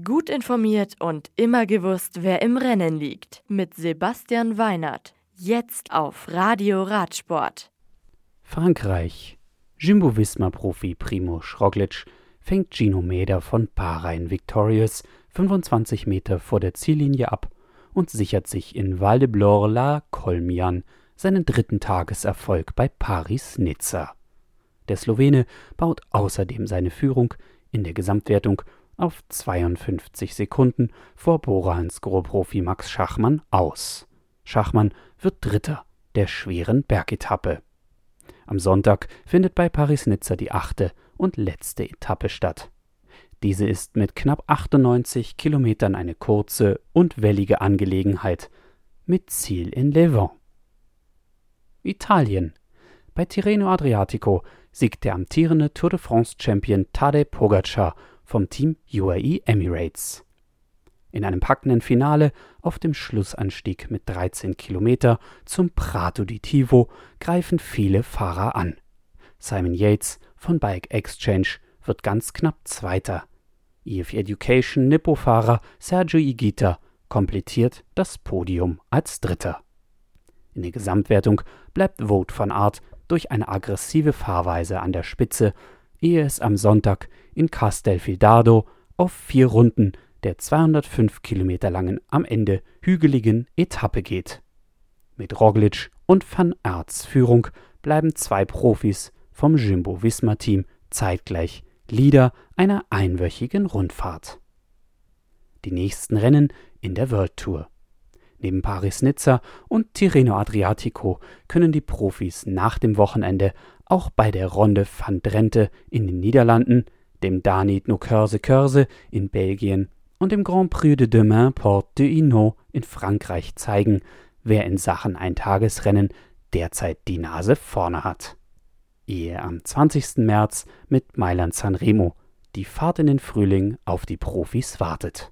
Gut informiert und immer gewusst, wer im Rennen liegt. Mit Sebastian Weinert. Jetzt auf Radio Radsport. Frankreich. Jumbo-Visma-Profi Primo Roglic fängt Gino Meder von Bahrain Victorious 25 Meter vor der Ziellinie ab und sichert sich in Val de Blore-la Colmian seinen dritten Tageserfolg bei Paris-Nizza. Der Slowene baut außerdem seine Führung in der Gesamtwertung auf 52 Sekunden vor Borans Gros-Profi Max Schachmann aus. Schachmann wird Dritter der schweren Bergetappe. Am Sonntag findet bei Paris-Nizza die achte und letzte Etappe statt. Diese ist mit knapp 98 Kilometern eine kurze und wellige Angelegenheit mit Ziel in Levant. Italien. Bei Tirreno Adriatico siegt der amtierende Tour de France Champion Tadej Pogacar vom Team UAE Emirates. In einem packenden Finale auf dem Schlussanstieg mit 13 Kilometer zum Prato di Tivo greifen viele Fahrer an. Simon Yates von Bike Exchange wird ganz knapp Zweiter. EF Education Nippo-Fahrer Sergio Igita komplettiert das Podium als Dritter. In der Gesamtwertung bleibt Vote van Art durch eine aggressive Fahrweise an der Spitze, ehe es am Sonntag in Castelfidardo auf vier Runden der 205 Kilometer langen, am Ende hügeligen Etappe geht. Mit Roglic und Van Aerts Führung bleiben zwei Profis vom Jumbo-Visma-Team zeitgleich Leader einer einwöchigen Rundfahrt. Die nächsten Rennen in der World Tour. Neben Paris-Nizza und Tirreno Adriatico können die Profis nach dem Wochenende auch bei der Ronde van Drenthe in den Niederlanden, dem Danit no Körse Körse in Belgien und dem Grand Prix de Demain Porte de Hainaut in Frankreich zeigen, wer in Sachen Eintagesrennen derzeit die Nase vorne hat. Ehe am 20. März mit Mailand Sanremo die Fahrt in den Frühling auf die Profis wartet.